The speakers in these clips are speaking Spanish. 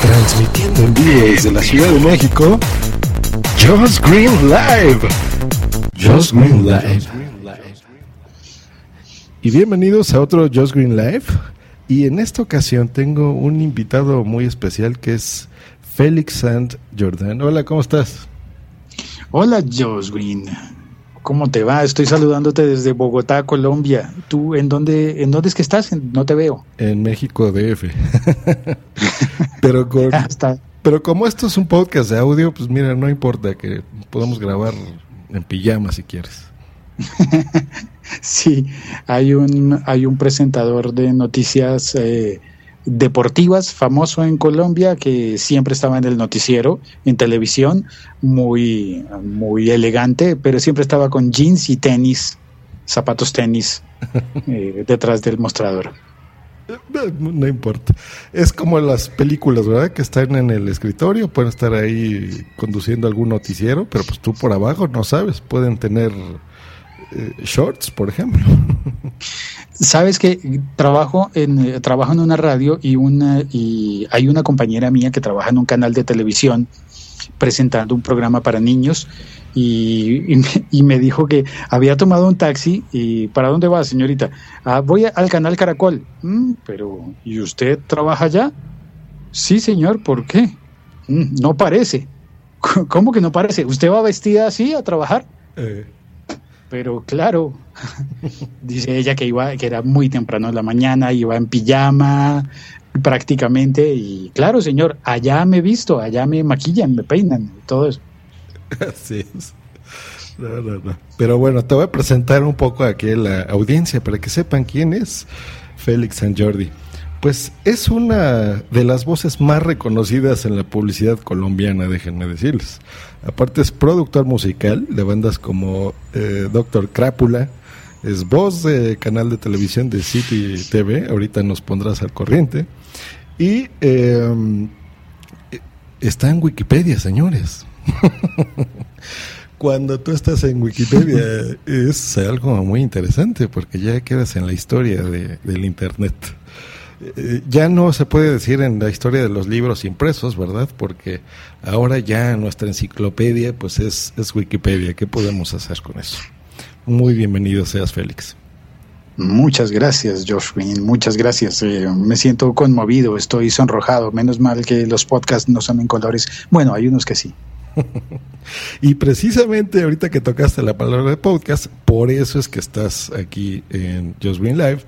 Transmitiendo en vivo desde la Ciudad de México, Just Green Live. Just Green Live. Y bienvenidos a otro Just Green Live. Y en esta ocasión tengo un invitado muy especial que es Félix Sant Jordan. Hola, ¿cómo estás? Hola, Josh Green. ¿Cómo te va? Estoy saludándote desde Bogotá, Colombia. ¿Tú en dónde, en dónde es que estás? No te veo. En México DF. pero, con, Ah, pero como esto es un podcast de audio, pues mira, no importa que podamos grabar en pijama si quieres. Sí, hay un, hay un presentador de noticias eh, deportivas famoso en Colombia que siempre estaba en el noticiero, en televisión, muy, muy elegante, pero siempre estaba con jeans y tenis, zapatos tenis, eh, detrás del mostrador. No, no importa. Es como las películas, ¿verdad? Que están en el escritorio, pueden estar ahí conduciendo algún noticiero, pero pues tú por abajo no sabes, pueden tener eh, shorts, por ejemplo. Sabes que trabajo en eh, trabajo en una radio y una y hay una compañera mía que trabaja en un canal de televisión presentando un programa para niños y, y me, y me dijo que había tomado un taxi y ¿para dónde va, señorita? "Ah, voy al canal Caracol. "Mm, pero ¿y usted trabaja allá? Sí, señor, ¿por qué? "Mm, no parece. ¿Cómo que no parece? ¿Usted va vestida así a trabajar? Eh, Pero claro, dice ella que iba, que era muy temprano en la mañana, iba en pijama prácticamente, y claro, señor, allá me visto, allá me maquillan, me peinan, todo eso. así es. No, no, no. Pero bueno, te voy a presentar un poco aquí a la audiencia para que sepan quién es Félix San Jordi. Pues es una de las voces más reconocidas en la publicidad colombiana, déjenme decirles. Aparte es productor musical de bandas como eh, Doctor Crápula, es voz de canal de televisión de City TV, ahorita nos pondrás al corriente. Y eh, está en Wikipedia, señores. Cuando tú estás en Wikipedia es algo muy interesante porque ya quedas en la historia de- del Internet. Eh, ya no se puede decir en la historia de los libros impresos, ¿verdad? Porque ahora ya nuestra enciclopedia pues es, es Wikipedia. ¿Qué podemos hacer con eso? Muy bienvenido seas, Félix. Muchas gracias, Josh Green. Muchas gracias. Eh, me siento conmovido, estoy sonrojado. Menos mal que los podcasts no son en colores. Bueno, hay unos que sí. y precisamente ahorita que tocaste la palabra de podcast, por eso es que estás aquí en Green Live,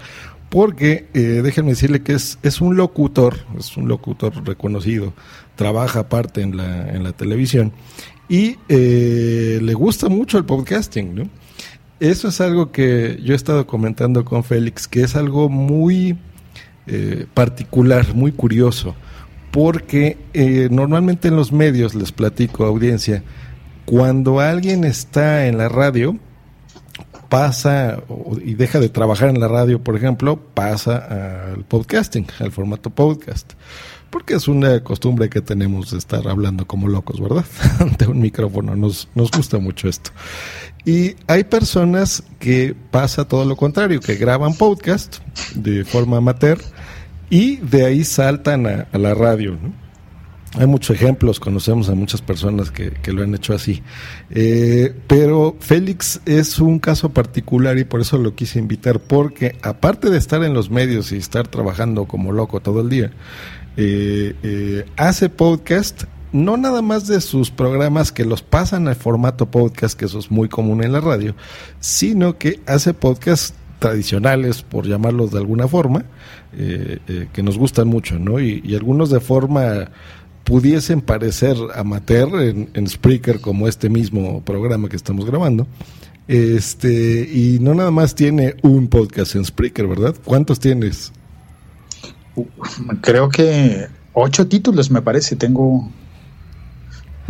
porque eh, déjenme decirle que es, es un locutor, es un locutor reconocido, trabaja aparte en la, en la televisión y eh, le gusta mucho el podcasting, ¿no? Eso es algo que yo he estado comentando con Félix, que es algo muy eh, particular, muy curioso, porque normalmente en los medios, les platico audiencia, cuando alguien está en la radio, pasa y deja de trabajar en la radio, por ejemplo, pasa al podcasting, al formato podcast. Porque es una costumbre que tenemos de estar hablando como locos, ¿verdad? Ante un micrófono. Nos, nos gusta mucho esto. Y hay personas que pasa todo lo contrario, que graban podcast de forma amateur y de ahí saltan a, a la radio, ¿no? Hay muchos ejemplos, conocemos a muchas personas que, lo han hecho así. Eh, pero Félix es un caso particular y por eso lo quise invitar, porque aparte de estar en los medios y estar trabajando como loco todo el día, eh, eh, hace podcast, no nada más de sus programas que los pasan al formato podcast, que eso es muy común en la radio, sino que hace podcast tradicionales, por llamarlos de alguna forma, que nos gustan mucho, ¿no? y algunos de forma pudiesen parecer amateur en, en Spreaker como este mismo programa que estamos grabando. Este, y no nada más tiene un podcast en Spreaker, ¿verdad? ¿Cuántos tienes? Creo que ocho títulos, me parece. Tengo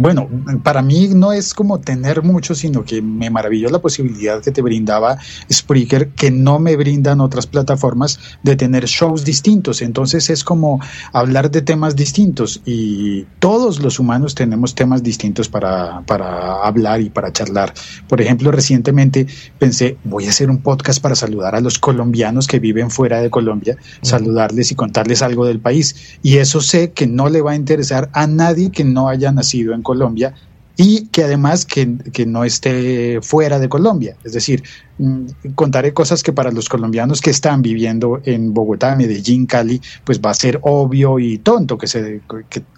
bueno, para mí no es como tener mucho, sino que me maravilló la posibilidad que te brindaba Spreaker, que no me brindan otras plataformas, de tener shows distintos. Entonces es como hablar de temas distintos y todos los humanos tenemos temas distintos para, para hablar y para charlar. Por ejemplo, recientemente pensé, voy a hacer un podcast para saludar a los colombianos que viven fuera de Colombia, saludarles y contarles algo del país. Y eso sé que no le va a interesar a nadie que no haya nacido en Colombia Colombia y que además que, no esté fuera de Colombia. Es decir, mm, contaré cosas que para los colombianos que están viviendo en Bogotá, Medellín, Cali, pues va a ser obvio y tonto que se,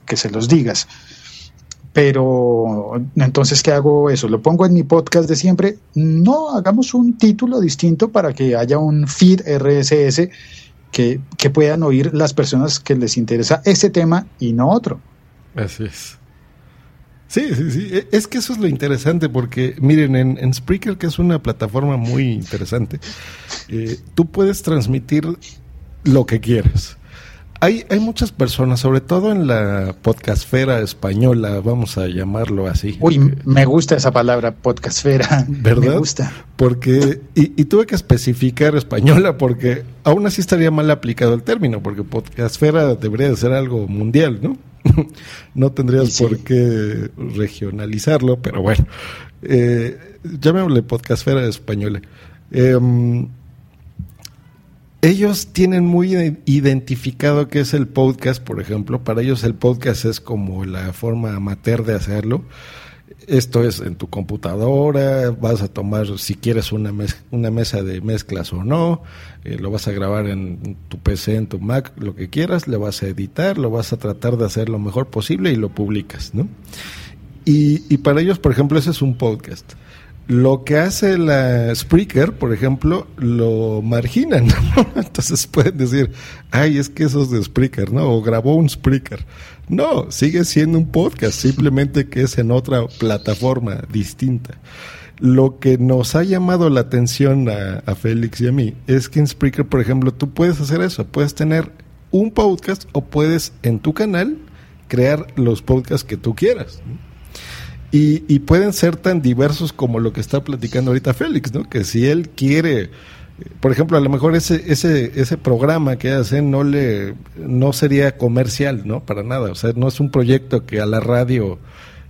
que, se los digas. Pero entonces, ¿qué hago eso? ¿Lo pongo en mi podcast de siempre? No, hagamos un título distinto para que haya un feed RSS que, que puedan oír las personas que les interesa ese tema y no otro. Así es. Sí, sí, sí. E, es que eso es lo interesante porque, miren, en, Spreaker, que es una plataforma muy interesante, eh, tú puedes transmitir lo que quieres. Hay, hay muchas personas, sobre todo en la podcastfera española, vamos a llamarlo así. Uy, me gusta esa palabra, podcastfera. ¿Verdad? Me gusta. Porque, y, y, tuve que especificar española porque aún así estaría mal aplicado el término, porque podcastfera debería de ser algo mundial, ¿no? no tendrías por qué regionalizarlo, pero bueno, eh, llamémosle podcastfera española. Em, ellos tienen muy identificado qué es el podcast, por ejemplo. Para ellos el podcast es como la forma amateur de hacerlo esto es en tu computadora, vas a tomar si quieres una, una mesa de mezclas o no, eh, lo vas a grabar en tu PC, en tu Mac, lo que quieras, le vas a editar, lo vas a tratar de hacer lo mejor posible y lo publicas, ¿no? Y, y para ellos, por ejemplo, ese es un podcast. Lo que hace la Spreaker, por ejemplo, lo marginan. Entonces pueden decir, ay, es que eso es de Spreaker, ¿no? O grabó un Spreaker. No, sigue siendo un podcast, simplemente que es en otra plataforma distinta. Lo que nos ha llamado la atención a, Félix y a mí es que en Spreaker, por ejemplo, tú puedes hacer eso. Puedes tener un podcast o puedes en tu canal crear los podcasts que tú quieras. Y, pueden ser tan diversos como lo que está platicando ahorita Félix, ¿no? Que si él quiere, por ejemplo, a lo mejor ese, ese, ese programa que hace no le, no sería comercial, ¿no? Para nada. O sea, no es un proyecto que a la radio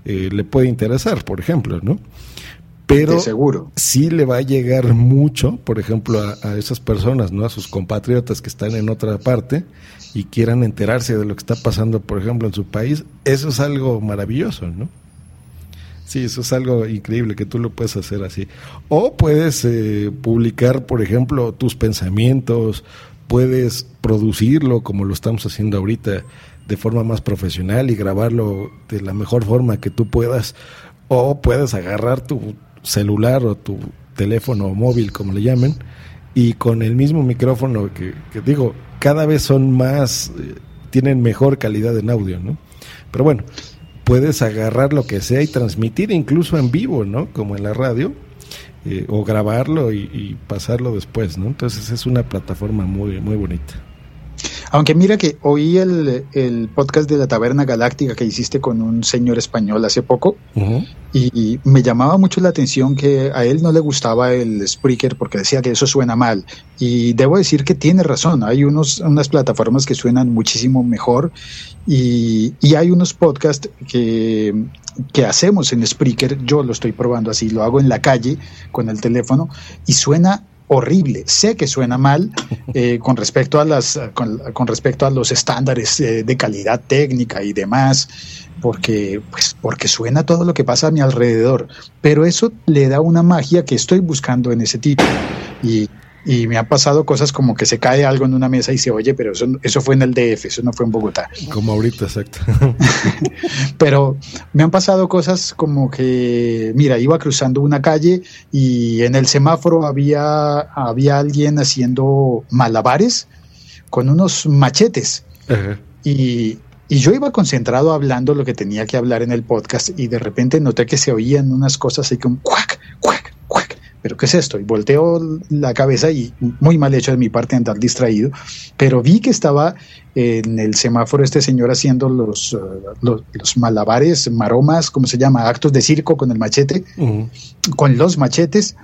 eh, le puede interesar, por ejemplo, ¿no? Pero seguro. sí le va a llegar mucho, por ejemplo, a, a, esas personas, ¿no? A sus compatriotas que están en otra parte y quieran enterarse de lo que está pasando, por ejemplo, en su país. Eso es algo maravilloso, ¿no? Sí, eso es algo increíble que tú lo puedes hacer así. O puedes eh, publicar, por ejemplo, tus pensamientos, puedes producirlo como lo estamos haciendo ahorita de forma más profesional y grabarlo de la mejor forma que tú puedas. O puedes agarrar tu celular o tu teléfono móvil, como le llamen, y con el mismo micrófono que, digo, cada vez son más, eh, tienen mejor calidad en audio, ¿no? Pero bueno, puedes agarrar lo que sea y transmitir incluso en vivo, ¿no? Como en la radio, eh, o grabarlo y, y, pasarlo después, ¿no? Entonces es una plataforma muy, muy bonita. Aunque mira que oí el, el, podcast de la Taberna Galáctica que hiciste con un señor español hace poco y, me llamaba mucho la atención que a él no le gustaba el Spreaker porque decía que eso suena mal. Y debo decir que tiene razón, hay unos, unas plataformas que suenan muchísimo mejor y, y hay unos podcasts que, que hacemos en Spreaker, yo lo estoy probando así, lo hago en la calle con el teléfono y suena horrible. Sé que suena mal eh, con respecto a las con, respecto a los estándares eh, de calidad técnica y demás, porque pues porque suena todo lo que pasa a mi alrededor. Pero eso le da una magia que estoy buscando en ese tipo y y me han pasado cosas como que se cae algo en una mesa y se oye, pero eso, eso fue en el DF, eso no fue en Bogotá. Como ahorita, exacto. pero me han pasado cosas como que, mira, iba cruzando una calle y en el semáforo había, había alguien haciendo malabares con unos machetes. Y, y yo iba concentrado hablando lo que tenía que hablar en el podcast y de repente noté que se oían unas cosas así como cuac, cuac, cuac pero ¿qué es esto? Y volteo la cabeza y muy mal hecho de mi parte andar distraído, pero vi que estaba en el semáforo este señor haciendo los, uh, los, malabares, maromas, ¿cómo se llama? Actos de circo con el machete, con los machetes,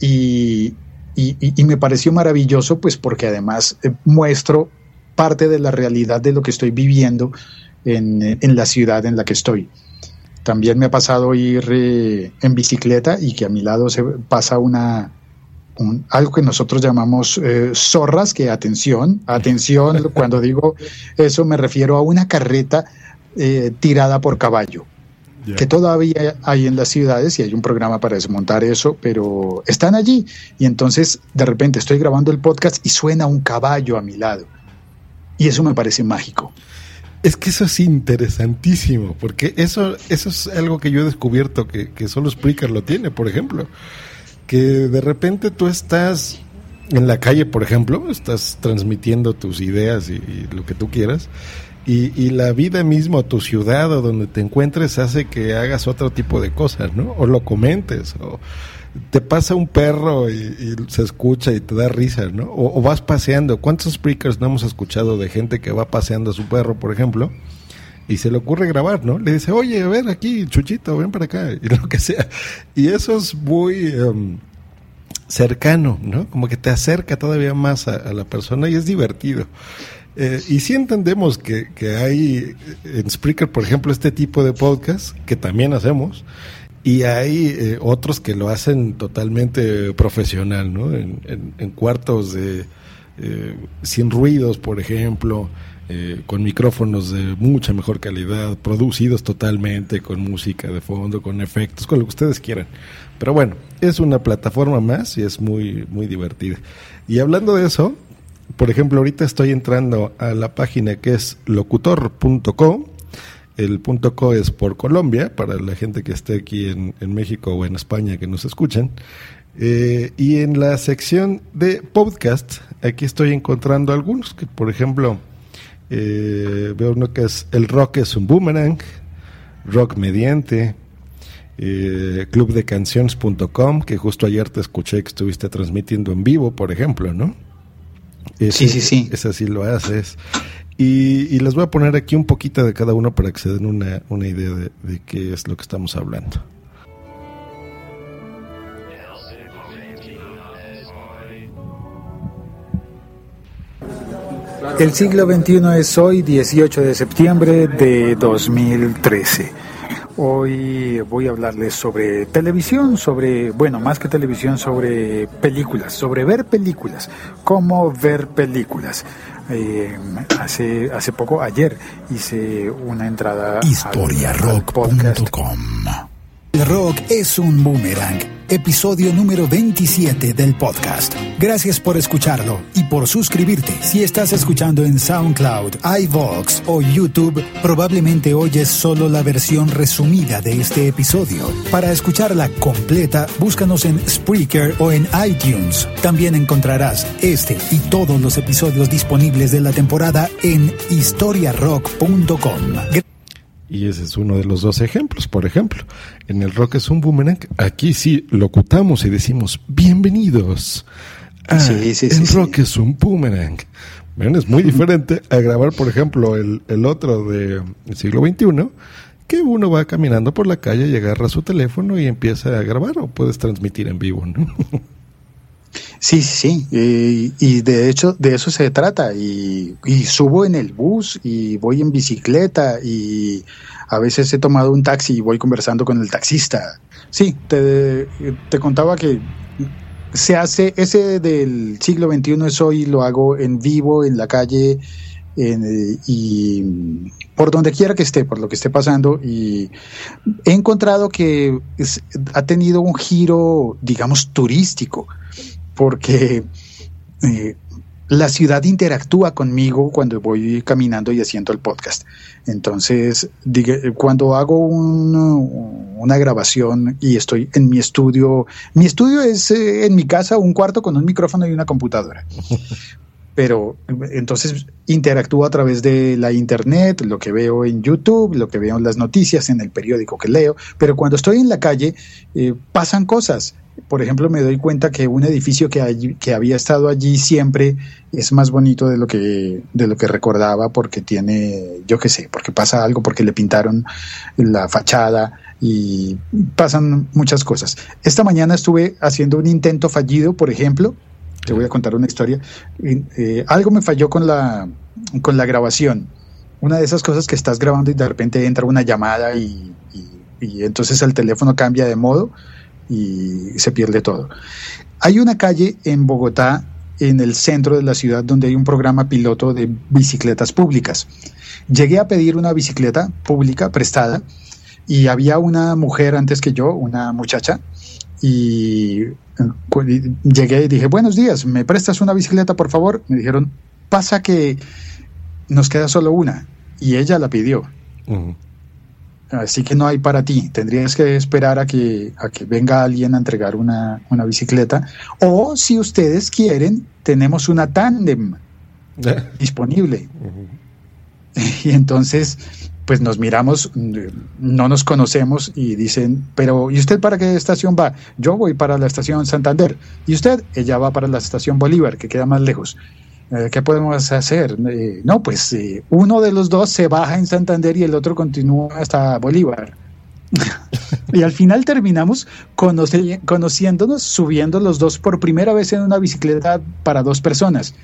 y, y, me pareció maravilloso, pues porque además eh, muestro parte de la realidad de lo que estoy viviendo en, en la ciudad en la que estoy. También me ha pasado ir eh, en bicicleta y que a mi lado se pasa una, algo que nosotros llamamos eh, zorras, que atención, atención, cuando digo eso me refiero a una carreta eh, tirada por caballo, que todavía hay en las ciudades y hay un programa para desmontar eso, pero están allí. Y entonces de repente estoy grabando el podcast y suena un caballo a mi lado. Y eso me parece mágico. Es que eso es interesantísimo, porque eso, eso es algo que yo he descubierto que, que solo Spreaker lo tiene, por ejemplo. Que de repente tú estás en la calle, por ejemplo, estás transmitiendo tus ideas y, lo que tú quieras, y, y, la vida misma, tu ciudad o donde te encuentres hace que hagas otro tipo de cosas, ¿no? O lo comentes, o te pasa un perro y, se escucha y te da risa, ¿no? O, vas paseando. ¿Cuántos speakers no hemos escuchado de gente que va paseando a su perro, por ejemplo? Y se le ocurre grabar, ¿no? Le dice, oye, a ver aquí, Chuchito, ven para acá, y lo que sea. Y eso es muy em, cercano, ¿no? Como que te acerca todavía más a, la persona y es divertido. Eh, y sí entendemos que, que hay en Spreaker, por ejemplo, este tipo de podcast que también hacemos, y hay eh, otros que lo hacen totalmente profesional, ¿no? En, cuartos de eh, sin ruidos, por ejemplo, eh, con micrófonos de mucha mejor calidad, producidos totalmente, con música de fondo, con efectos, con lo que ustedes quieran. Pero bueno, es una plataforma más y es muy, muy divertida. Y hablando de eso, por ejemplo, ahorita estoy entrando a la página que es locutor.com el punto co es por Colombia, para la gente que esté aquí en, México o en España que nos escuchan. Eh, y en la sección de podcast, aquí estoy encontrando algunos, que por ejemplo, eh, veo uno que es El Rock es un Boomerang, Rock Mediante, eh, clubdecanciones.com, que justo ayer te escuché que estuviste transmitiendo en vivo, por ejemplo, ¿no? sí, sí, sí. Es así lo haces. Y, les voy a poner aquí un poquito de cada uno para que se den una, una idea de, de qué es lo que estamos hablando. El siglo XXI es hoy, 18 de septiembre de 2013. Hoy voy a hablarles sobre televisión, sobre, bueno, más que televisión, sobre películas, sobre ver películas, cómo ver películas. Eh, hace, hace poco, ayer, hice una entrada historiarock.com El rock es un boomerang. Episodio número 27 del podcast. Gracias por escucharlo y por suscribirte. Si estás escuchando en SoundCloud, iVoox o YouTube, probablemente oyes solo la versión resumida de este episodio. Para escucharla completa, búscanos en Spreaker o en iTunes. También encontrarás este y todos los episodios disponibles de la temporada en historiarock.com. Y ese es uno de los dos ejemplos. Por ejemplo, en el rock es un boomerang. Aquí sí locutamos y decimos bienvenidos. a Sí, sí, el sí, rock sí. es un boomerang. Ven, es muy diferente a grabar, por ejemplo, el, el otro del siglo XXI, que uno va caminando por la calle y agarra su teléfono y empieza a grabar o puedes transmitir en vivo, ¿no? Sí, sí, eh, y de hecho de eso se trata. Y, y subo en el bus y voy en bicicleta y a veces he tomado un taxi y voy conversando con el taxista. Sí, te, te contaba que se hace, ese del siglo XXI es hoy, lo hago en vivo, en la calle, en, y por donde quiera que esté, por lo que esté pasando. Y he encontrado que ha tenido un giro, digamos, turístico porque eh, la ciudad interactúa conmigo cuando voy caminando y haciendo el podcast. Entonces, diga- cuando hago un- una grabación y estoy en mi estudio, mi estudio es eh, en mi casa un cuarto con un micrófono y una computadora. Pero entonces interactúo a través de la internet, lo que veo en YouTube, lo que veo en las noticias, en el periódico que leo. Pero cuando estoy en la calle, eh, pasan cosas. Por ejemplo, me doy cuenta que un edificio que, allí- que había estado allí siempre es más bonito de lo que de lo que recordaba porque tiene, yo qué sé, porque pasa algo, porque le pintaron la fachada y pasan muchas cosas. Esta mañana estuve haciendo un intento fallido, por ejemplo, te voy a contar una historia. Eh, algo me falló con la con la grabación. Una de esas cosas que estás grabando y de repente entra una llamada y, y- entonces el teléfono cambia de modo y se pierde todo. Hay una calle en Bogotá, en el centro de la ciudad, donde hay un programa piloto de bicicletas públicas. Llegué a pedir una bicicleta pública prestada y había una mujer antes que yo, una muchacha, y llegué y dije, buenos días, ¿me prestas una bicicleta, por favor? Me dijeron, pasa que nos queda solo una, y ella la pidió. Así que no hay para ti. Tendrías que esperar a que, a que venga alguien a entregar una, una bicicleta. O si ustedes quieren, tenemos una tándem disponible. Y entonces, pues nos miramos, no nos conocemos y dicen, pero ¿y usted para qué estación va? Yo voy para la estación Santander. ¿Y usted? Ella va para la estación Bolívar, que queda más lejos. Eh, ¿Qué podemos hacer? Eh, no, pues eh, uno de los dos se baja en Santander y el otro continúa hasta Bolívar. y al final terminamos conociéndonos, subiendo los dos por primera vez en una bicicleta para dos personas.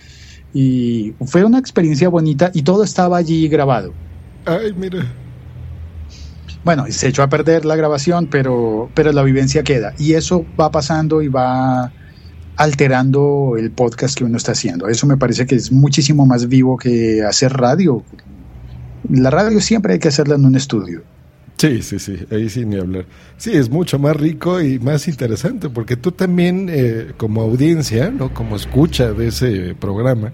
Y fue una experiencia bonita y todo estaba allí grabado. Ay, mira. Bueno, se echó a perder la grabación, pero, pero la vivencia queda. Y eso va pasando y va alterando el podcast que uno está haciendo. Eso me parece que es muchísimo más vivo que hacer radio. La radio siempre hay que hacerla en un estudio. Sí, sí, sí, ahí sí ni hablar. Sí, es mucho más rico y más interesante porque tú también eh, como audiencia, no, como escucha de ese programa,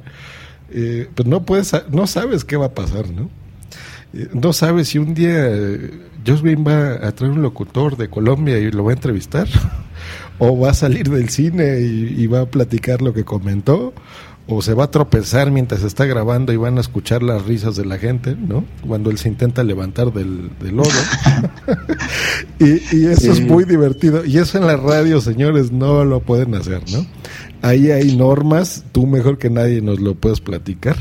eh, pues no puedes, no sabes qué va a pasar, ¿no? Eh, no sabes si un día eh, Josh Green va a traer un locutor de Colombia y lo va a entrevistar, o va a salir del cine y, y va a platicar lo que comentó, o se va a tropezar mientras está grabando y van a escuchar las risas de la gente, ¿no? Cuando él se intenta levantar del, del lodo. y, y eso es muy divertido. Y eso en la radio, señores, no lo pueden hacer, ¿no? Ahí hay normas, tú mejor que nadie nos lo puedes platicar.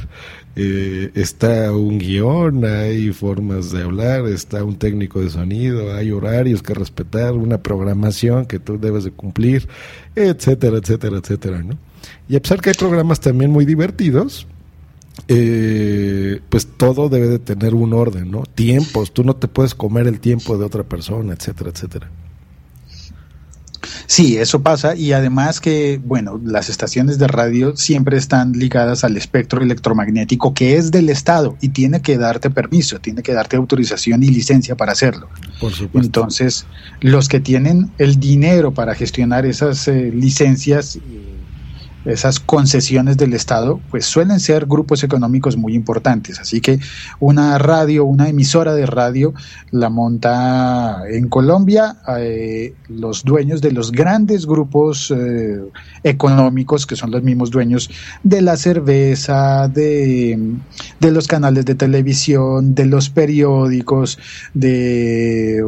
Eh, está un guion, hay formas de hablar, está un técnico de sonido, hay horarios que respetar, una programación que tú debes de cumplir, etcétera, etcétera, etcétera, ¿no? Y a pesar que hay programas también muy divertidos, eh, pues todo debe de tener un orden, ¿no? Tiempos, tú no te puedes comer el tiempo de otra persona, etcétera, etcétera. Sí, eso pasa y además que, bueno, las estaciones de radio siempre están ligadas al espectro electromagnético que es del Estado y tiene que darte permiso, tiene que darte autorización y licencia para hacerlo. Por supuesto. Entonces, los que tienen el dinero para gestionar esas eh, licencias esas concesiones del Estado, pues suelen ser grupos económicos muy importantes. Así que una radio, una emisora de radio, la monta en Colombia eh, los dueños de los grandes grupos eh, económicos, que son los mismos dueños de la cerveza, de, de los canales de televisión, de los periódicos, de,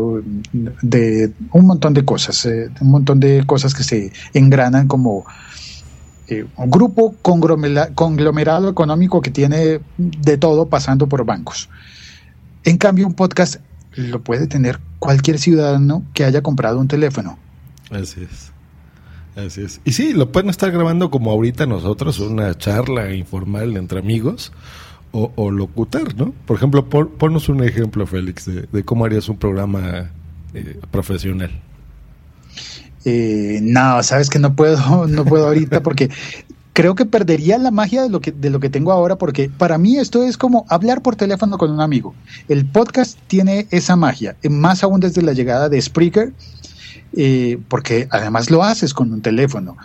de un montón de cosas, eh, un montón de cosas que se engranan como eh, un grupo conglomerado económico que tiene de todo pasando por bancos. En cambio, un podcast lo puede tener cualquier ciudadano que haya comprado un teléfono. Así es. Así es. Y sí, lo pueden estar grabando como ahorita nosotros, una charla informal entre amigos o, locutar, ¿no? Por ejemplo, ponnos un ejemplo, Félix, de, cómo harías un programa eh, profesional. Eh, no, sabes que no puedo, no puedo ahorita porque creo que perdería la magia de lo que de lo que tengo ahora porque para mí esto es como hablar por teléfono con un amigo. El podcast tiene esa magia, eh, más aún desde la llegada de Spreaker. Eh, porque además lo haces con un teléfono.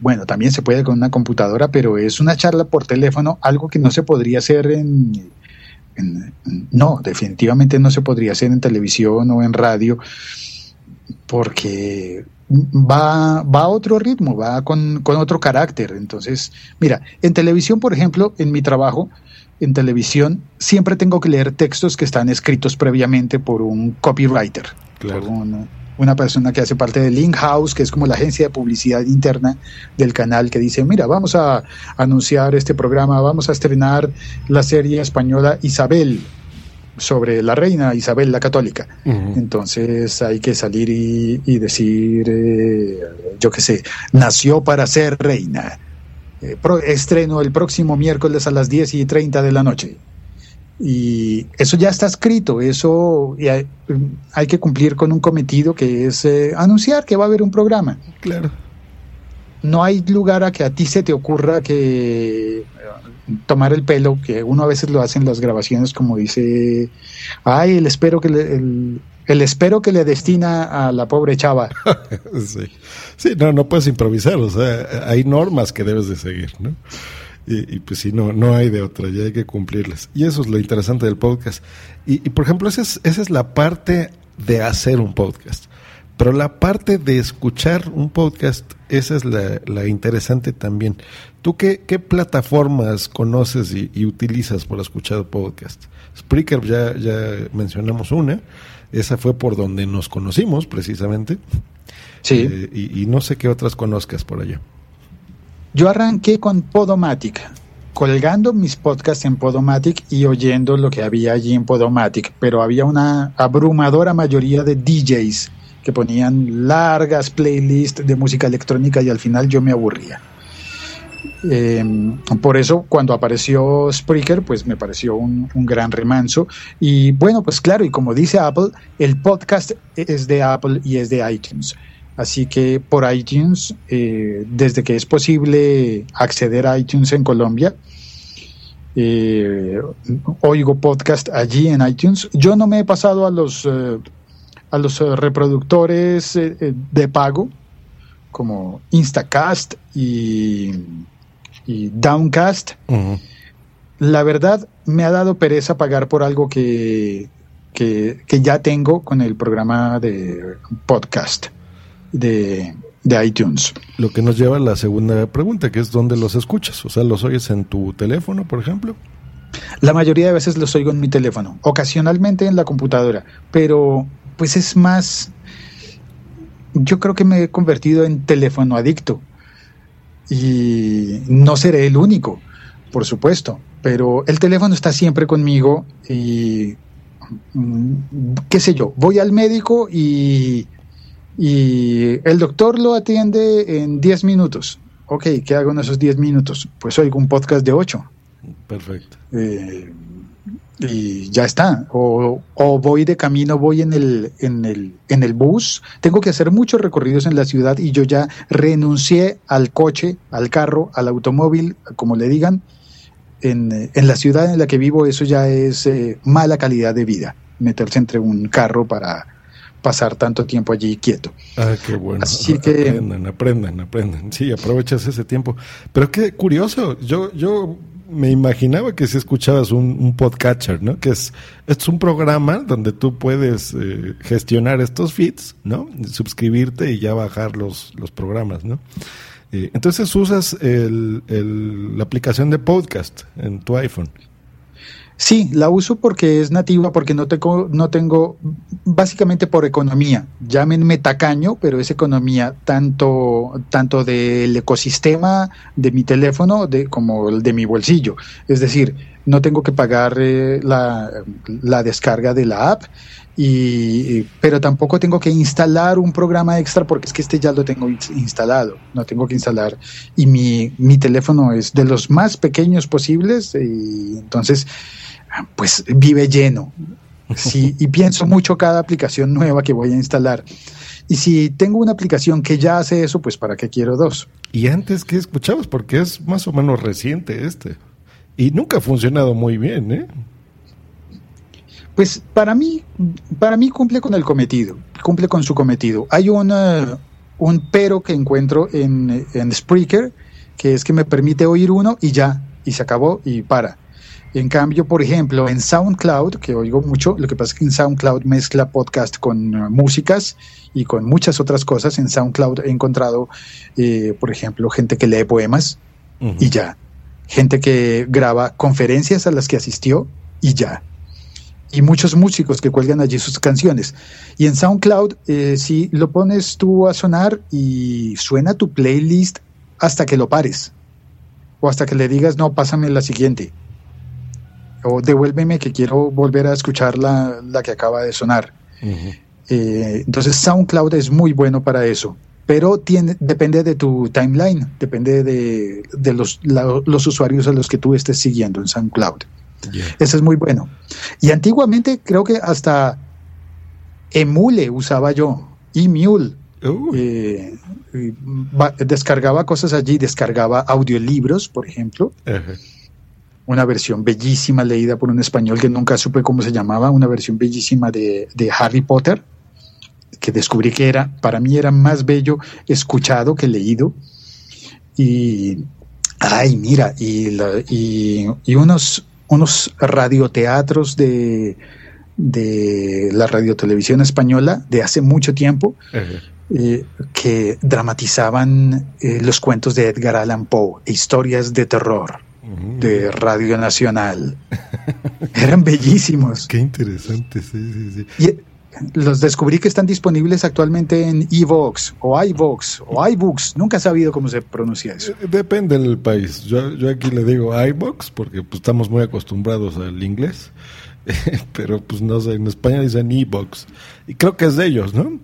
bueno, también se puede con una computadora, pero es una charla por teléfono, algo que no se podría hacer en, no, definitivamente no se podría hacer en televisión o en radio, porque va, va a otro ritmo, va con, otro carácter. Entonces, mira, en televisión, por ejemplo, en mi trabajo, en televisión, siempre tengo que leer textos que están escritos previamente por un copywriter, por una persona que hace parte de Link House, que es como la agencia de publicidad interna del canal, que dice, mira, vamos a anunciar este programa, vamos a estrenar la serie española Isabel, sobre la reina Isabel la Católica. Entonces hay que salir y, decir, eh, yo qué sé, nació para ser reina. Eh, estreno el próximo miércoles a las 10 y 30 de la noche. Y eso ya está escrito, eso hay, hay, que cumplir con un cometido que es eh, anunciar que va a haber un programa. Claro. No hay lugar a que a ti se te ocurra que tomar el pelo, que uno a veces lo hace en las grabaciones, como dice, ay, el espero que le, el, espero que le destina a la pobre chava. sí. sí, no, no puedes improvisar, o sea, hay normas que debes de seguir, ¿no? Y, pues si no, no hay de otra, ya hay que cumplirlas. Y eso es lo interesante del podcast. Y, por ejemplo, esa es, esa es la parte de hacer un podcast. Pero la parte de escuchar un podcast, esa es la, interesante también. ¿Tú qué, qué plataformas conoces y, utilizas para escuchar podcast? Spreaker ya, ya mencionamos una, esa fue por donde nos conocimos precisamente. Sí. Eh, y, y, no sé qué otras conozcas por allá. Yo arranqué con Podomatic, colgando mis podcasts en Podomatic y oyendo lo que había allí en Podomatic, pero había una abrumadora mayoría de DJs que ponían largas playlists de música electrónica y al final yo me aburría. Em, por eso cuando apareció Spreaker, pues me pareció un, gran remanso. Y bueno, pues claro, y como dice Apple, el podcast es de Apple y es de iTunes. Así que por iTunes, eh, desde que es posible acceder a iTunes en Colombia, eh, oigo podcast allí en iTunes. Yo no me he pasado a los eh, a los reproductores de pago como Instacast y, Downcast. La verdad me ha dado pereza pagar por algo que, que, ya tengo con el programa de podcast de, de iTunes. Lo que nos lleva a la segunda pregunta, que es dónde los escuchas. O sea, ¿los oyes en tu teléfono, por ejemplo? La mayoría de veces los oigo en mi teléfono, ocasionalmente en la computadora, pero pues es más, yo creo que me he convertido en teléfono adicto y no seré el único, por supuesto, pero el teléfono está siempre conmigo y mm, qué sé yo, voy al médico y, y el doctor lo atiende en 10 minutos. Ok, ¿qué hago en esos 10 minutos? Pues oigo un podcast de 8. Perfecto. Eh, y ya está. O, o, voy de camino, voy en el, en, el, en el bus. Tengo que hacer muchos recorridos en la ciudad y yo ya renuncié al coche, al carro, al automóvil, como le digan. En, en la ciudad en la que vivo eso ya es eh, mala calidad de vida, meterse entre un carro para pasar tanto tiempo allí quieto. Ah, qué bueno. Así que aprendan, aprendan, aprendan. Sí, aprovechas ese tiempo. Pero qué curioso. Yo, yo me imaginaba que si escuchabas un, un, podcatcher, ¿no? Que es, es un programa donde tú puedes eh, gestionar estos feeds, ¿no? Suscribirte y ya bajar los, los programas, ¿no? Eh, entonces usas el, el, la aplicación de podcast en tu iPhone. Sí, la uso porque es nativa, porque no tengo, no tengo, básicamente por economía. Llámenme tacaño, pero es economía tanto, tanto del ecosistema de mi teléfono de, como el de mi bolsillo. Es decir, no tengo que pagar eh, la, la, descarga de la app, y, pero tampoco tengo que instalar un programa extra porque es que este ya lo tengo instalado, no tengo que instalar. Y mi, mi teléfono es de los más pequeños posibles, y entonces pues vive lleno. Sí, y pienso mucho cada aplicación nueva que voy a instalar. Y si tengo una aplicación que ya hace eso, pues ¿para qué quiero dos? Y antes, ¿qué escuchabas? Porque es más o menos reciente este. Y nunca ha funcionado muy bien, ¿eh? Pues para mí, para mí cumple con el cometido, cumple con su cometido. Hay una, un pero que encuentro en, en Spreaker, que es que me permite oír uno y ya, y se acabó y para. En cambio, por ejemplo, en SoundCloud, que oigo mucho, lo que pasa es que en SoundCloud mezcla podcast con uh, músicas y con muchas otras cosas. En SoundCloud he encontrado, eh, por ejemplo, gente que lee poemas y ya. Gente que graba conferencias a las que asistió y ya. Y muchos músicos que cuelgan allí sus canciones. Y en SoundCloud, eh, si lo pones tú a sonar y suena tu playlist hasta que lo pares. O hasta que le digas, no, pásame la siguiente o devuélveme que quiero volver a escuchar la, la que acaba de sonar. eh, entonces SoundCloud es muy bueno para eso, pero tiene, depende de tu timeline, depende de, de los, la, los usuarios a los que tú estés siguiendo en SoundCloud. Yeah. Eso es muy bueno. Y antiguamente creo que hasta Emule usaba yo, Emule. Uh. Eh, descargaba cosas allí, descargaba audiolibros, por ejemplo. Uh -huh una versión bellísima leída por un español que nunca supe cómo se llamaba, una versión bellísima de, de, Harry Potter, que descubrí que era, para mí era más bello escuchado que leído. Y, ay, mira, y, la, y, y unos, unos radioteatros de, de la radiotelevisión española de hace mucho tiempo. Eh, que dramatizaban eh, los cuentos de Edgar Allan Poe, historias de terror de Radio Nacional. Eran bellísimos. Qué interesante, sí, sí, sí. Y los descubrí que están disponibles actualmente en Evox o iVox o iBooks. Nunca he sabido cómo se pronuncia eso. Depende del país. Yo, yo aquí le digo iVox porque pues, estamos muy acostumbrados al inglés. Pero pues no sé, en España dicen Evox. Y creo que es de ellos, ¿no?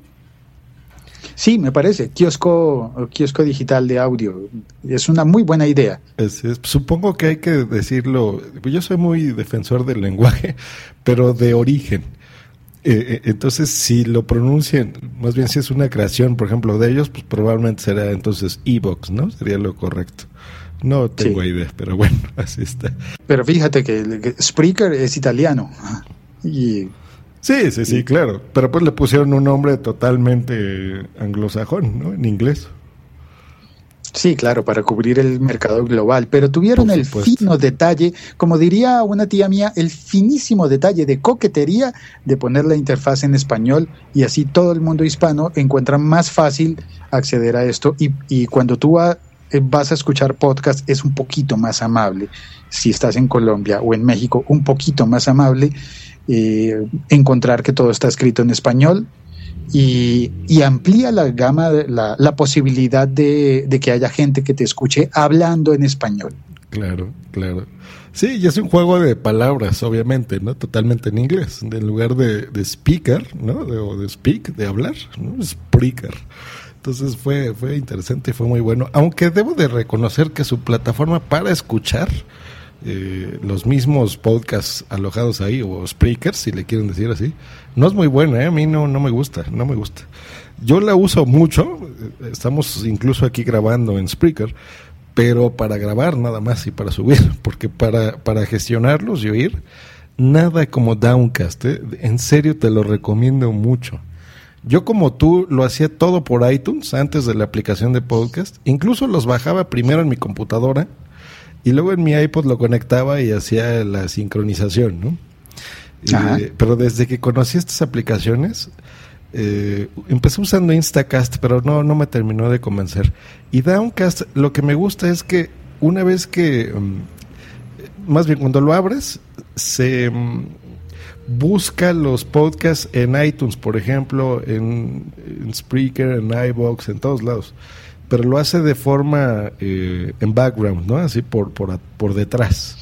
Sí, me parece. Kiosco, kiosco digital de audio. Es una muy buena idea. Es, es, supongo que hay que decirlo. Yo soy muy defensor del lenguaje, pero de origen. Eh, entonces, si lo pronuncian, más bien si es una creación, por ejemplo, de ellos, pues probablemente será entonces Evox, ¿no? Sería lo correcto. No tengo sí. idea, pero bueno, así está. Pero fíjate que Spreaker es italiano. Y Sí, sí, sí, claro. Pero pues le pusieron un nombre totalmente anglosajón, ¿no? En inglés. Sí, claro, para cubrir el mercado global, pero tuvieron el fino detalle, como diría una tía mía, el finísimo detalle de coquetería de poner la interfaz en español y así todo el mundo hispano encuentra más fácil acceder a esto y, y cuando tú va, eh, vas a escuchar podcast es un poquito más amable, si estás en Colombia o en México, un poquito más amable eh, encontrar que todo está escrito en español y, amplía la gama, la, la posibilidad de, que haya gente que te escuche hablando en español. Claro, claro. Sí, y es un juego de palabras, obviamente, ¿no? Totalmente en inglés. En lugar de, speaker, ¿no? De, o de speak, de hablar, ¿no? Spreaker. Entonces fue, fue interesante y fue muy bueno. Aunque debo de reconocer que su plataforma para escuchar eh, los mismos podcasts alojados ahí, o speakers, si le quieren decir así, no es muy buena, ¿eh? a mí no, no me gusta, no me gusta. Yo la uso mucho, eh, estamos incluso aquí grabando en Spreaker, pero para grabar nada más y para subir, porque para, para gestionarlos y oír, nada como Downcast, ¿eh? en serio te lo recomiendo mucho. Yo como tú lo hacía todo por iTunes antes de la aplicación de podcast, incluso los bajaba primero en mi computadora y luego en mi iPod lo conectaba y hacía la sincronización, ¿no? Eh, pero desde que conocí estas aplicaciones, eh, empecé usando Instacast, pero no, no me terminó de convencer. Y Downcast, lo que me gusta es que una vez que, mm, más bien cuando lo abres, se mm, busca los podcasts en iTunes, por ejemplo, en, Spreaker, en iBox, en todos lados. Pero lo hace de forma eh, en background, ¿no? Así por, por, por detrás.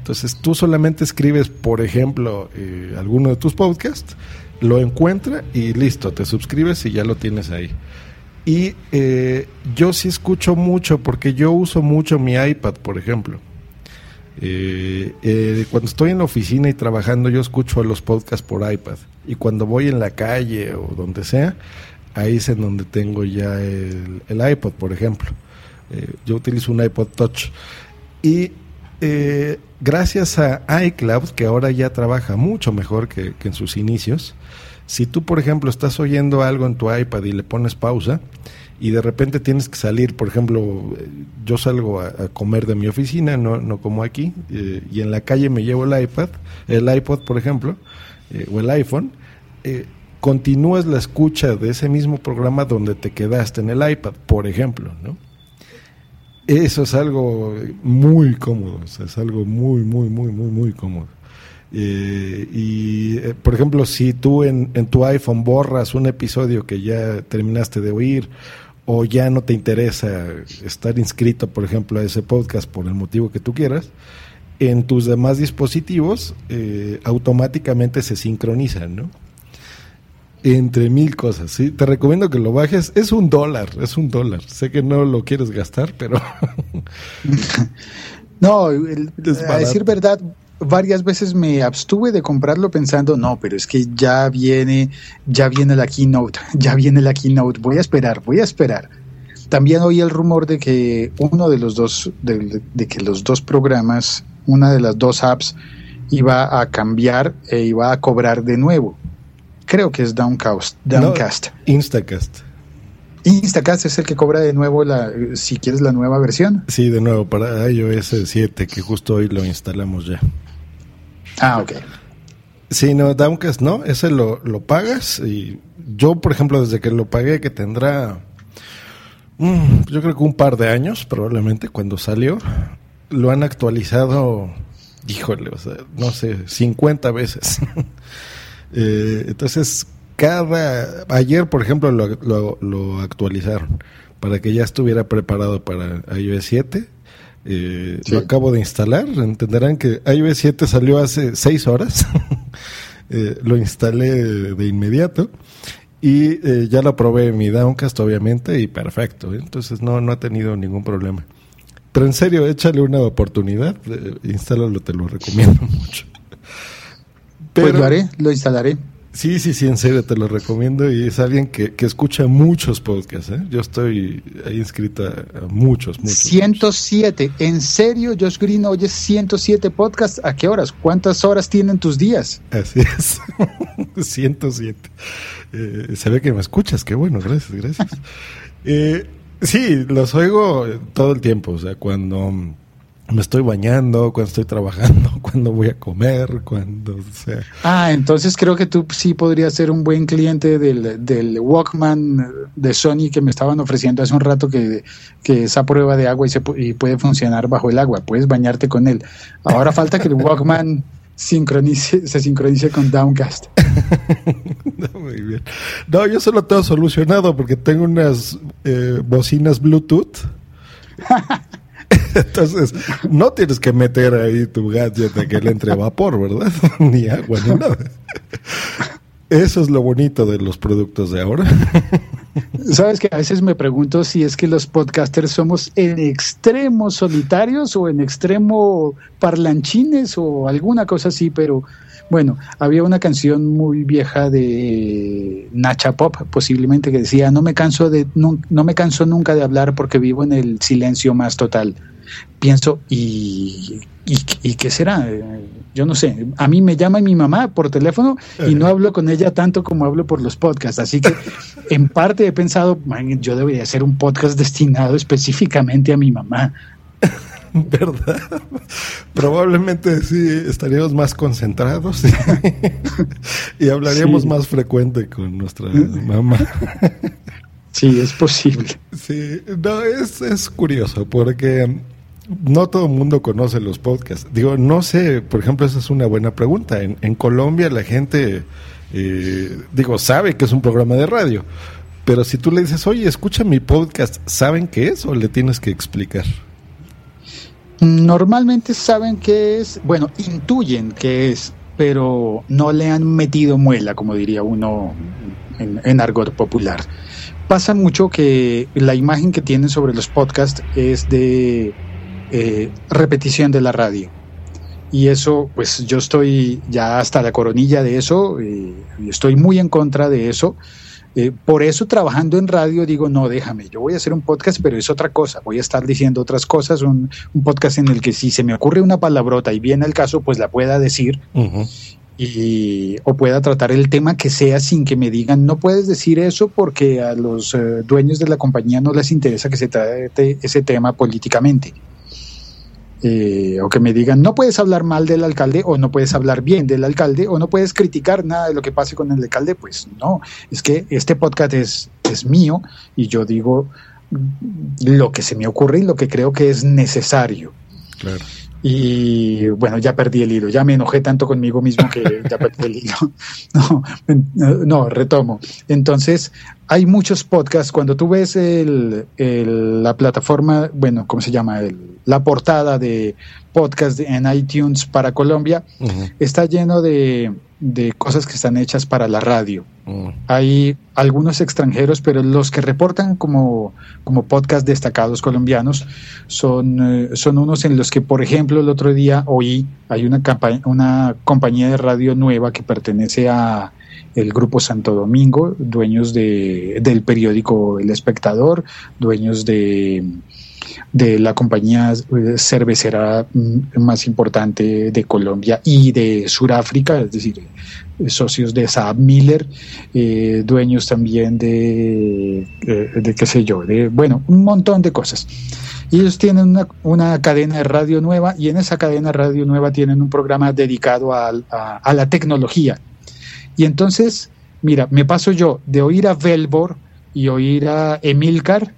Entonces tú solamente escribes, por ejemplo, eh, alguno de tus podcasts lo encuentra y listo, te suscribes y ya lo tienes ahí. Y eh, yo sí escucho mucho porque yo uso mucho mi iPad, por ejemplo. Eh, eh, cuando estoy en la oficina y trabajando, yo escucho los podcasts por iPad. Y cuando voy en la calle o donde sea, ahí es en donde tengo ya el, iPod, por ejemplo. yo utilizo un iPod Touch. Y gracias a iCloud, que ahora ya trabaja mucho mejor que en sus inicios, si tú, por ejemplo, estás oyendo algo en tu iPad y le pones pausa y de repente tienes que salir, por ejemplo, yo salgo a, comer de mi oficina, no, no como aquí, eh, y en la calle me llevo el iPad, el iPod, por ejemplo, eh, o el iPhone, eh, continúas la escucha de ese mismo programa donde te quedaste en el iPad, por ejemplo, ¿no? Eso es algo muy cómodo, es algo muy, muy, muy, muy, muy cómodo. Eh, y, eh, por ejemplo, si tú en, tu iPhone borras un episodio que ya terminaste de oír o ya no te interesa estar inscrito, por ejemplo, a ese podcast por el motivo que tú quieras, en tus demás dispositivos eh, automáticamente se sincronizan, ¿no? Entre mil cosas, ¿sí? Te recomiendo que lo bajes. Es un dólar, es un dólar. Sé que no lo quieres gastar, pero... no, a decir verdad, varias veces me abstuve de comprarlo pensando, no, pero es que ya viene, ya viene la keynote, ya viene la keynote, voy a esperar, voy a esperar. También oí el rumor de que uno de los dos, de, que los dos programas, una de las dos apps iba a cambiar e iba a cobrar de nuevo. Creo que es Downcast. Downcast. Instacast. Instacast es el que cobra de nuevo la, si quieres la nueva versión. Sí, de nuevo para iOS 7, que justo hoy lo instalamos ya. Ah, ok. Sí, no, Downcast no, ese lo, lo pagas y yo, por ejemplo, desde que lo pagué, que tendrá, mm, yo creo que un par de años probablemente cuando salió, lo han actualizado, híjole, o sea, no sé, 50 veces. Eh, entonces, cada, ayer, por ejemplo, lo, lo, lo actualizaron para que ya estuviera preparado para iOS 7 eh, Lo acabo de instalar. Entenderán que iOS 7 salió hace seis horas. Eh, lo instalé de inmediato. Y eh, ya lo probé en mi Downcast, obviamente, y perfecto. ¿eh? Entonces no, no ha tenido ningún problema. Pero en serio, échale una oportunidad. instálalo, te lo recomiendo mucho. Pues lo haré, lo instalaré. Sí, sí, sí, en serio, te lo recomiendo y es alguien que, escucha muchos podcasts. ¿eh? Yo estoy ahí inscrito a, muchos, muchos. 107, ¿en serio, Josh Green, oyes 107 podcasts? ¿A qué horas? ¿Cuántas horas tienen tus días? Así es, 107. Eh, se ve que me escuchas, qué bueno, gracias, gracias. eh, sí, los oigo todo el tiempo, o sea, cuando me estoy bañando, cuando estoy trabajando, cuando voy a comer, cuando sea. Ah, entonces creo que tú sí podrías ser un buen cliente del, del Walkman de Sony que me estaban ofreciendo hace un rato que, que esa prueba de agua y, se, y puede funcionar bajo el agua, puedes bañarte con él. Ahora falta que el Walkman sincronice, se sincronice con Downcast. Muy bien. No, yo solo tengo solucionado porque tengo unas eh, bocinas Bluetooth. Entonces, no tienes que meter ahí tu gadget de que le entre vapor, ¿verdad? ni agua, ni nada. Eso es lo bonito de los productos de ahora. Sabes que a veces me pregunto si es que los podcasters somos en extremo solitarios o en extremo parlanchines o alguna cosa así, pero bueno, había una canción muy vieja de Nacha Pop, posiblemente, que decía, no me canso de, no, no me canso nunca de hablar porque vivo en el silencio más total. Pienso, ¿y, y, qué será? Yo no sé. A mí me llama mi mamá por teléfono y no hablo con ella tanto como hablo por los podcasts. Así que en parte he pensado, yo debería hacer un podcast destinado específicamente a mi mamá. ¿Verdad? Probablemente sí estaríamos más concentrados y, hablaríamos más frecuente con nuestra mamá. Sí, es posible. Sí, no, es, es curioso porque no todo el mundo conoce los podcasts. Digo, no sé, por ejemplo, esa es una buena pregunta. En, Colombia la gente, eh, digo, sabe que es un programa de radio, pero si tú le dices, oye, escucha mi podcast, ¿saben qué es o le tienes que explicar? Normalmente saben qué es, bueno, intuyen qué es, pero no le han metido muela, como diría uno en, en argot popular. Pasa mucho que la imagen que tienen sobre los podcasts es de eh, repetición de la radio. Y eso, pues yo estoy ya hasta la coronilla de eso, eh, y estoy muy en contra de eso. Eh, por eso trabajando en radio digo, no, déjame, yo voy a hacer un podcast, pero es otra cosa, voy a estar diciendo otras cosas, un, podcast en el que si se me ocurre una palabrota y viene el caso, pues la pueda decir. Y, o pueda tratar el tema que sea sin que me digan no puedes decir eso porque a los dueños de la compañía no les interesa que se trate ese tema políticamente. Eh, o que me digan no puedes hablar mal del alcalde o no puedes hablar bien del alcalde o no puedes criticar nada de lo que pase con el alcalde, pues no, es que este podcast es, es mío y yo digo lo que se me ocurre y lo que creo que es necesario. Claro. Y bueno, ya perdí el hilo, ya me enojé tanto conmigo mismo que ya perdí el hilo. No, no, retomo. Entonces, hay muchos podcasts. Cuando tú ves el, la plataforma, bueno, ¿cómo se llama? El, la portada de podcast en iTunes para Colombia, está lleno de, de, cosas que están hechas para la radio. Hay algunos extranjeros, pero los que reportan como, como podcast destacados colombianos son, eh, son unos en los que, por ejemplo, el otro día oí, hay una, una compañía de radio nueva que pertenece a el Grupo Santo Domingo, dueños de, del periódico El Espectador, dueños de, de la compañía eh, cervecera mm, más importante de Colombia y de Sudáfrica, es decir, eh, socios de Saab Miller, eh, dueños también de, de, qué sé yo, de, bueno, un montón de cosas. ellos tienen una, una, cadena de radio nueva y en esa cadena de radio nueva tienen un programa dedicado a, a la tecnología y entonces, mira, me paso yo de oír a Velbor y oír a Emilcar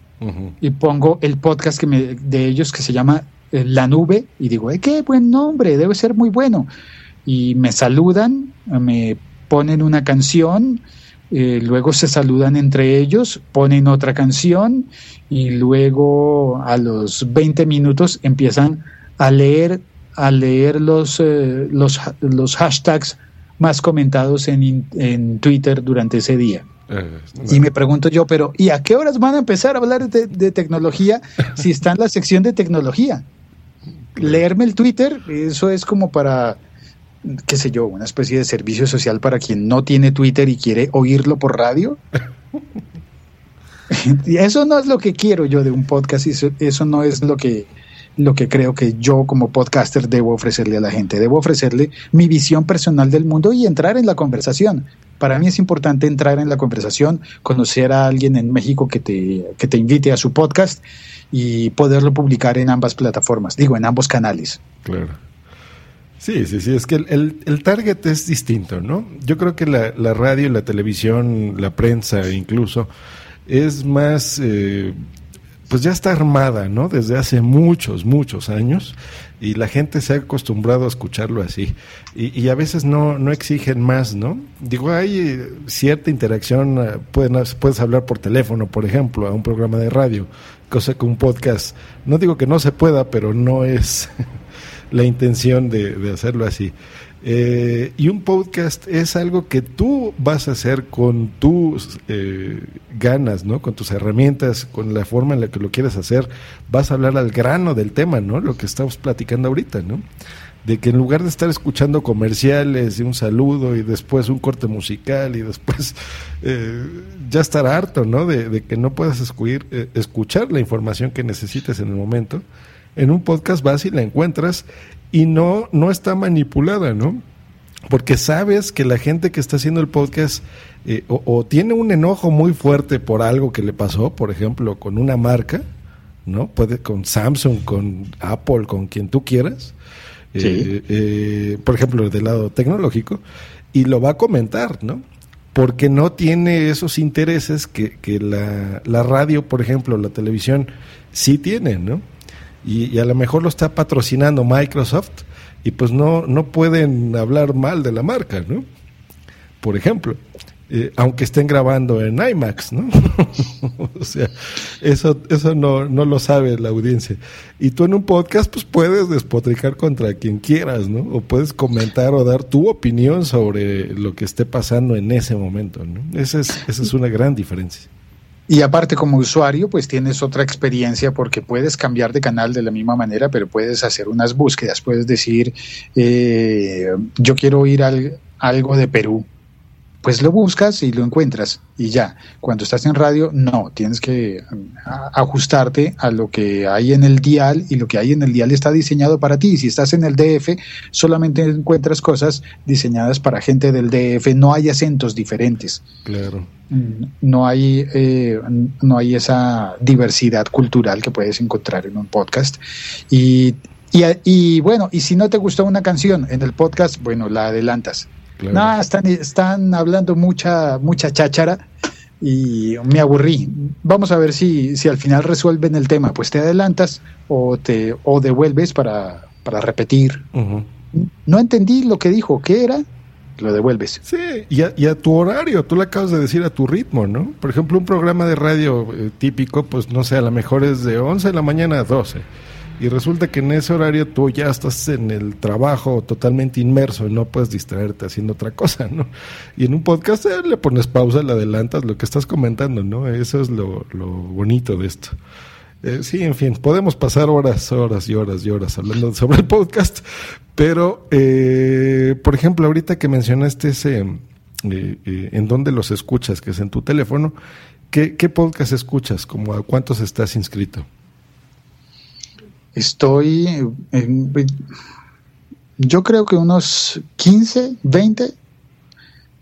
y pongo el podcast que me, de ellos que se llama eh, La Nube y digo, qué buen nombre, debe ser muy bueno. Y me saludan, me ponen una canción, eh, luego se saludan entre ellos, ponen otra canción y luego a los 20 minutos empiezan a leer a leer los, eh, los, los hashtags más comentados en, en Twitter durante ese día. Eh, y me pregunto yo, pero ¿y a qué horas van a empezar a hablar de, tecnología si está en la sección de tecnología? Leerme el Twitter, eso es como para, qué sé yo, una especie de servicio social para quien no tiene Twitter y quiere oírlo por radio. y eso no es lo que quiero yo de un podcast, eso, eso no es lo que lo que creo que yo como podcaster debo ofrecerle a la gente. Debo ofrecerle mi visión personal del mundo y entrar en la conversación. Para mí es importante entrar en la conversación, conocer a alguien en México que te, que te invite a su podcast y poderlo publicar en ambas plataformas, digo, en ambos canales. Claro. Sí, sí, sí, es que el, el, target es distinto, ¿no? Yo creo que la, la radio, la televisión, la prensa incluso, es más eh, pues ya está armada, ¿no? Desde hace muchos, muchos años y la gente se ha acostumbrado a escucharlo así y, a veces no, no exigen más, ¿no? Digo, hay eh, cierta interacción, eh, puedes, puedes hablar por teléfono, por ejemplo, a un programa de radio, cosa que un podcast, no digo que no se pueda, pero no es la intención de, hacerlo así. Eh, y un podcast es algo que tú vas a hacer con tus eh, ganas, ¿no? Con tus herramientas, con la forma en la que lo quieres hacer. Vas a hablar al grano del tema, ¿no? Lo que estamos platicando ahorita, ¿no? De que en lugar de estar escuchando comerciales y un saludo y después un corte musical y después eh, ya estar harto, ¿no? De, que no puedas escuchar, escuchar la información que necesites en el momento. En un podcast vas y la encuentras y no, no está manipulada, ¿no? Porque sabes que la gente que está haciendo el podcast eh, o, tiene un enojo muy fuerte por algo que le pasó, por ejemplo, con una marca, ¿no? Puede con Samsung, con Apple, con quien tú quieras, eh, eh, por ejemplo, del lado tecnológico, y lo va a comentar, ¿no? Porque no tiene esos intereses que, que la, la radio, por ejemplo, la televisión, sí tiene, ¿no? Y, a lo mejor lo está patrocinando Microsoft y pues no, no pueden hablar mal de la marca, ¿no? Por ejemplo, eh, aunque estén grabando en IMAX, ¿no? o sea, eso, eso no, no lo sabe la audiencia. Y tú en un podcast, pues puedes despotricar contra quien quieras, ¿no? O puedes comentar o dar tu opinión sobre lo que esté pasando en ese momento, ¿no? Esa es, esa es una gran diferencia. Y aparte como usuario, pues tienes otra experiencia porque puedes cambiar de canal de la misma manera, pero puedes hacer unas búsquedas, puedes decir, eh, yo quiero ir al, algo de Perú, pues lo buscas y lo encuentras y ya. Cuando estás en radio, no, tienes que ajustarte a lo que hay en el dial y lo que hay en el dial está diseñado para ti. Si estás en el DF, solamente encuentras cosas diseñadas para gente del DF, no hay acentos diferentes. Claro. No hay, eh, no hay esa diversidad cultural que puedes encontrar en un podcast. Y, y, y bueno, y si no te gustó una canción en el podcast, bueno, la adelantas no, están, están hablando mucha, mucha cháchara y me aburrí. Vamos a ver si, si al final resuelven el tema. Pues te adelantas o te o devuelves para, para repetir. No entendí lo que dijo. ¿Qué era? Lo devuelves. Sí, y a, y a, tu horario, tú le acabas de decir a tu ritmo, ¿no? Por ejemplo, un programa de radio eh, típico, pues no sé, a lo mejor es de 11 de la mañana a 12 y resulta que en ese horario tú ya estás en el trabajo totalmente inmerso y no puedes distraerte haciendo otra cosa, ¿no? Y en un podcast eh, le pones pausa, le adelantas lo que estás comentando, ¿no? Eso es lo, bonito de esto. Eh, sí, en fin, podemos pasar horas, horas y horas y horas hablando sobre el podcast, pero, eh, por ejemplo, ahorita que mencionaste ese, en dónde los escuchas, que es en tu teléfono, ¿qué, qué podcast escuchas? ¿Como a cuántos estás inscrito? Estoy, yo creo que unos 15, 20,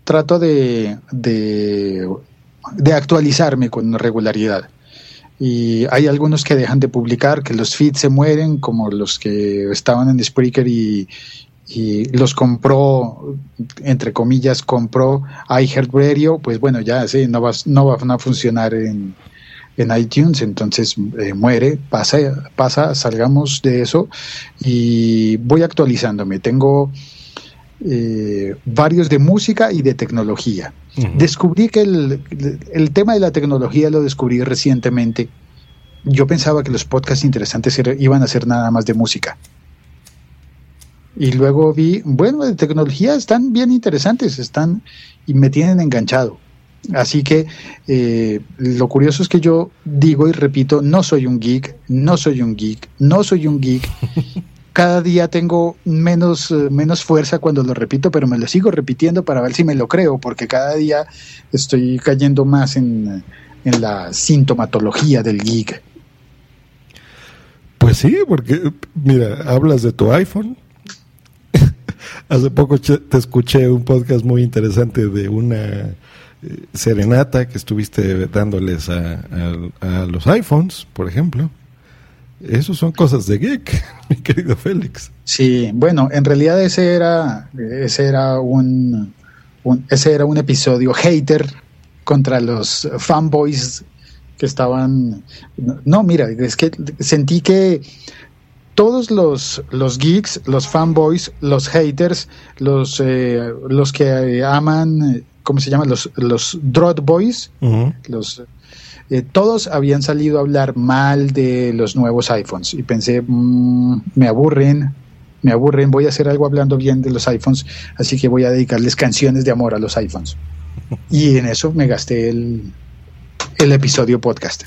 trato de, de, de actualizarme con regularidad. Y hay algunos que dejan de publicar, que los feeds se mueren, como los que estaban en Spreaker y, y los compró, entre comillas, compró iHeartRadio, pues bueno, ya sí, no, va, no van a funcionar en, en iTunes, entonces eh, muere, pasa, pasa, salgamos de eso y voy actualizándome. Tengo eh, varios de música y de tecnología. Descubrí que el, el, tema de la tecnología lo descubrí recientemente. Yo pensaba que los podcasts interesantes iban a ser nada más de música. Y luego vi, bueno, de tecnología están bien interesantes, están y me tienen enganchado. Así que eh, lo curioso es que yo digo y repito, no soy un geek, no soy un geek, no soy un geek. Cada día tengo menos, eh, menos fuerza cuando lo repito, pero me lo sigo repitiendo para ver si me lo creo, porque cada día estoy cayendo más en, en la sintomatología del geek. Pues sí, porque mira, hablas de tu iPhone. Hace poco te escuché un podcast muy interesante de una serenata que estuviste dándoles a, los iPhones, por ejemplo. Esos son cosas de geek, mi querido Félix. Sí, bueno, en realidad ese era, ese era un, ese era un episodio hater contra los fanboys que estaban. No, mira, es que sentí que todos los, los geeks, los fanboys, los haters, los, eh, los que aman ¿cómo se llaman? Los, los Drot Boys, los, eh, todos habían salido a hablar mal de los nuevos iPhones y pensé, mm, me aburren, me aburren, voy a hacer algo hablando bien de los iPhones, así que voy a dedicarles canciones de amor a los iPhones. Y en eso me gasté el, el episodio podcast.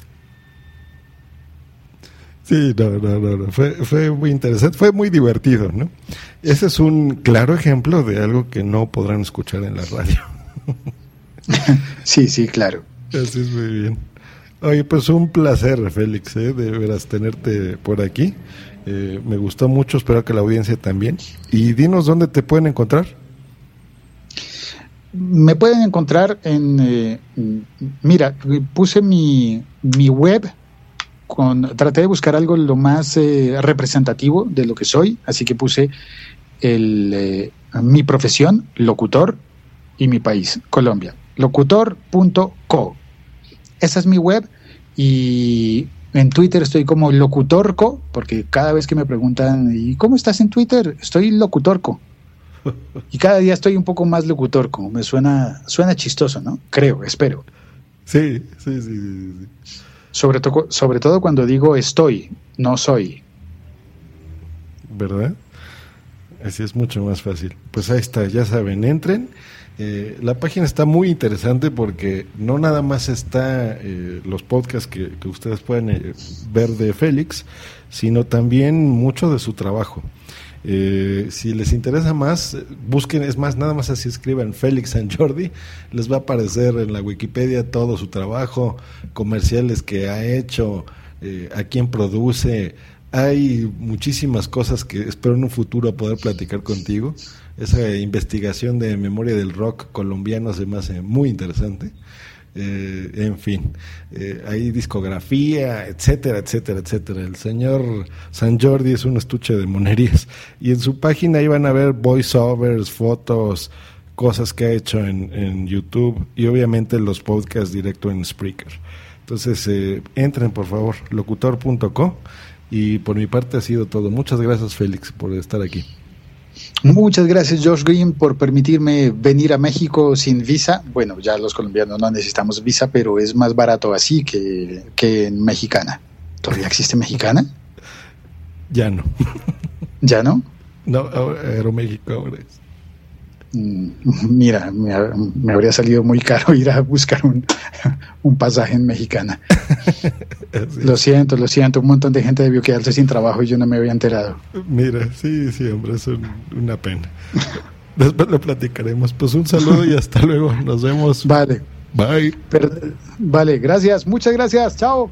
Sí, no, no, no, Fue, fue muy interesante, fue muy divertido, ¿no? Ese es un claro ejemplo de algo que no podrán escuchar en la radio. sí, sí, claro. Así es muy bien. Oye, pues un placer, Félix, ¿eh? de veras tenerte por aquí. Eh, me gustó mucho, espero que la audiencia también. Y dinos dónde te pueden encontrar. Me pueden encontrar en, eh, mira, puse mi, mi web, con, traté de buscar algo lo más eh, representativo de lo que soy, así que puse el, mi profesión, locutor, y mi país, Colombia. Locutor.co. Esa es mi web y en Twitter estoy como locutorco, porque cada vez que me preguntan, ¿y cómo estás en Twitter? Estoy locutorco. Y cada día estoy un poco más locutorco. Me suena, suena chistoso, ¿no? Creo, espero. Sí, sí, sí. sí, Sobre, sobre todo cuando digo estoy, no soy. ¿Verdad? Así es mucho más fácil. Pues ahí está, ya saben, entren eh, la página está muy interesante porque no nada más está eh, los podcasts que, ustedes pueden eh, ver de Félix, sino también mucho de su trabajo. si les interesa más, busquen, es más, nada más así escriban Félix San Jordi, les va a aparecer en la Wikipedia todo su trabajo, comerciales que ha hecho, a quién produce. Hay muchísimas cosas que espero en un futuro poder platicar contigo esa investigación de memoria del rock colombiano se me hace muy interesante. Eh, en fin, eh, hay discografía, etcétera, etcétera, etcétera. El señor San Jordi es un estuche de monerías y en su página ahí van a ver voiceovers, fotos, cosas que ha hecho en, YouTube y obviamente los podcasts directo en Spreaker. Entonces, eh, entren por favor, locutor.co y por mi parte ha sido todo. Muchas gracias Félix por estar aquí. Muchas gracias, Josh Green, por permitirme venir a México sin visa. Bueno, ya los colombianos no necesitamos visa, pero es más barato así que, que en mexicana. ¿Todavía existe mexicana? Ya no. ¿Ya no? No, Aeroméxico ahora es. Mm, mira, me, habría salido muy caro ir a buscar un, pasaje en mexicana. Lo siento, lo siento. Un montón de gente debió quedarse sin trabajo y yo no me había enterado. Mira, sí, sí, hombre, es una pena. Después lo platicaremos. Pues un saludo y hasta luego. Nos vemos. Vale. Bye. vale, gracias. Muchas gracias. Chao.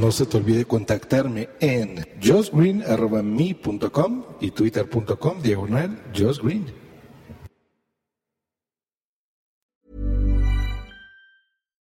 No se te olvide contactarme en josgreen.me.com y twitter.com diagonal josgreen.